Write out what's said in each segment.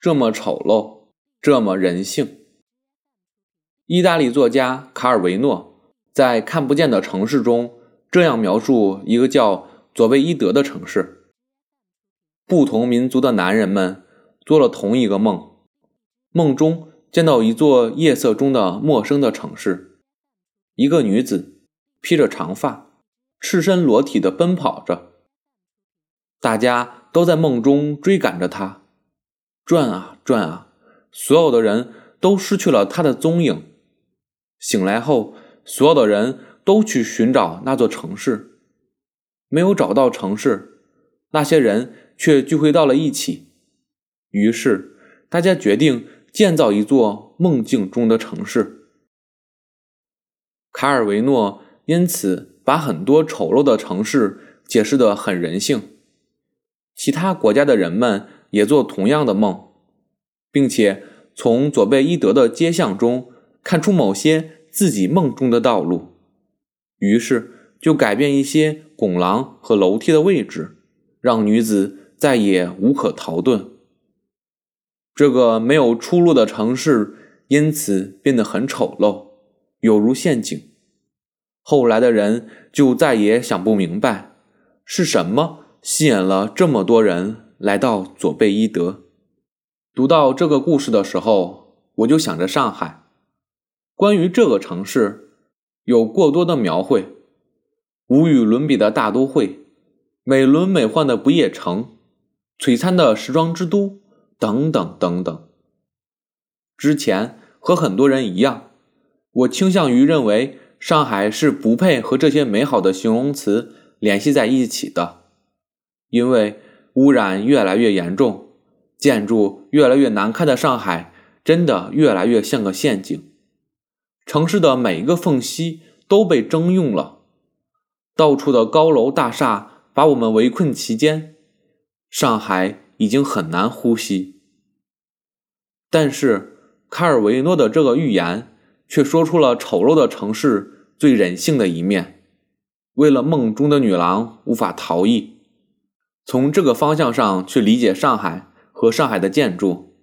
这么丑陋，这么人性。意大利作家卡尔维诺在《看不见的城市》中这样描述一个叫佐贝伊德的城市：不同民族的男人们做了同一个梦，梦中见到一座夜色中的陌生的城市，一个女子披着长发，赤身裸体的奔跑着，大家都在梦中追赶着她。转啊转啊，所有的人都失去了他的踪影。醒来后，所有的人都去寻找那座城市，没有找到城市，那些人却聚会到了一起。于是，大家决定建造一座梦境中的城市。卡尔维诺因此把很多丑陋的城市解释得很人性。其他国家的人们。也做同样的梦，并且从佐贝伊德的街巷中看出某些自己梦中的道路，于是就改变一些拱廊和楼梯的位置，让女子再也无可逃遁。这个没有出路的城市因此变得很丑陋，有如陷阱。后来的人就再也想不明白，是什么吸引了这么多人。来到佐贝伊德，读到这个故事的时候，我就想着上海。关于这个城市，有过多的描绘：无与伦比的大都会，美轮美奂的不夜城，璀璨的时装之都，等等等等。之前和很多人一样，我倾向于认为上海是不配和这些美好的形容词联系在一起的，因为。污染越来越严重，建筑越来越难看的上海，真的越来越像个陷阱。城市的每一个缝隙都被征用了，到处的高楼大厦把我们围困其间，上海已经很难呼吸。但是卡尔维诺的这个预言却说出了丑陋的城市最人性的一面，为了梦中的女郎无法逃逸。从这个方向上去理解上海和上海的建筑，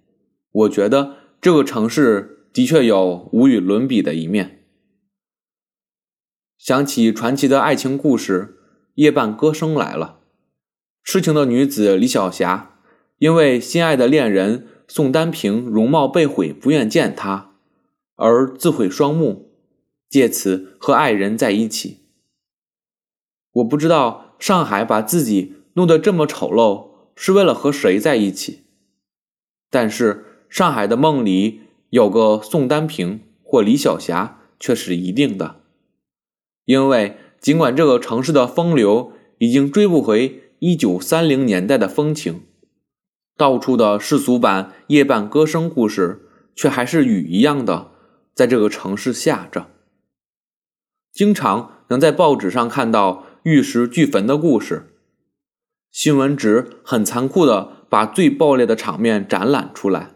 我觉得这个城市的确有无与伦比的一面。想起传奇的爱情故事，夜半歌声来了。痴情的女子李晓霞，因为心爱的恋人宋丹平容貌被毁，不愿见他，而自毁双目，借此和爱人在一起。我不知道上海把自己。弄得这么丑陋，是为了和谁在一起？但是上海的梦里有个宋丹平或李晓霞却是一定的，因为尽管这个城市的风流已经追不回一九三零年代的风情，到处的世俗版夜半歌声故事却还是雨一样的在这个城市下着，经常能在报纸上看到玉石俱焚的故事。新闻纸很残酷的把最暴烈的场面展览出来，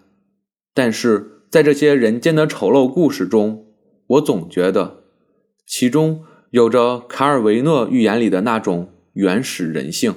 但是在这些人间的丑陋故事中，我总觉得其中有着卡尔维诺寓言里的那种原始人性。